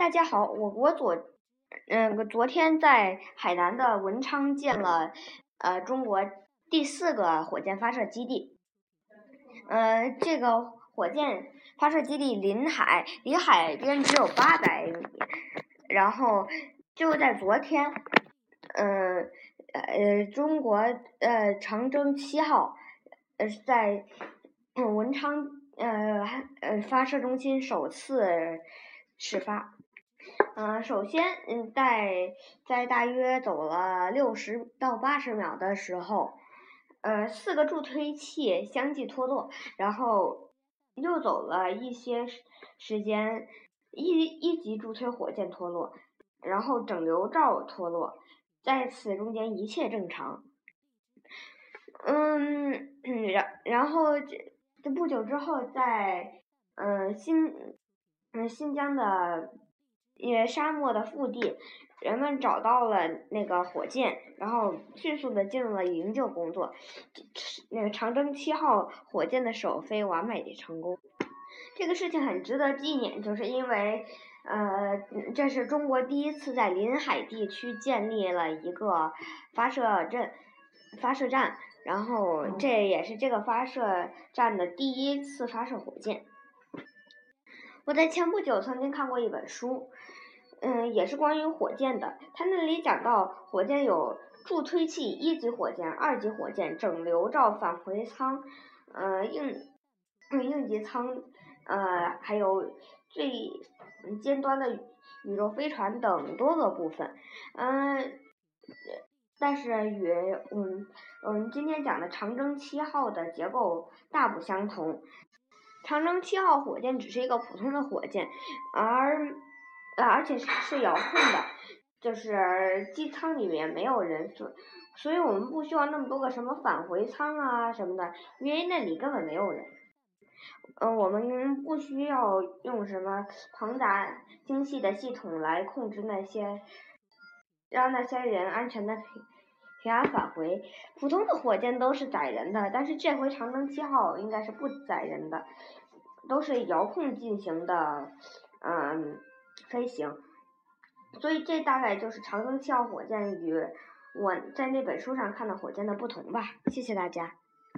大家好，我国昨嗯昨天在海南的文昌建了呃中国第四个火箭发射基地。呃，这个火箭发射基地临海，离海边只有八百米。然后就在昨天，嗯呃中国呃长征七号呃在文昌呃呃发射中心首次试发。嗯，首先，嗯，在在大约走了六十到八十秒的时候，呃，四个助推器相继脱落，然后又走了一些时间，一一级助推火箭脱落，然后整流罩脱落，在此中间一切正常。嗯，然然后这不久之后，在嗯新嗯新疆的。也沙漠的腹地，人们找到了那个火箭，然后迅速的进入了营救工作。那个长征七号火箭的首飞完美的成功，这个事情很值得纪念，就是因为，呃，这是中国第一次在临海地区建立了一个发射阵、发射站，然后这也是这个发射站的第一次发射火箭。我在前不久曾经看过一本书，嗯，也是关于火箭的。他那里讲到，火箭有助推器、一级火箭、二级火箭、整流罩、返回舱，呃，应应急舱，呃，还有最尖端的宇宙飞船等多个部分。嗯，但是与嗯嗯今天讲的长征七号的结构大不相同。长征七号火箭只是一个普通的火箭，而而且是是遥控的，就是机舱里面没有人，所所以我们不需要那么多个什么返回舱啊什么的，因为那里根本没有人。嗯，我们不需要用什么庞大精细的系统来控制那些，让那些人安全的平安返回。普通的火箭都是载人的，但是这回长征七号应该是不载人的。都是遥控进行的，嗯，飞行，所以这大概就是长征七号火箭与我在那本书上看的火箭的不同吧。谢谢大家。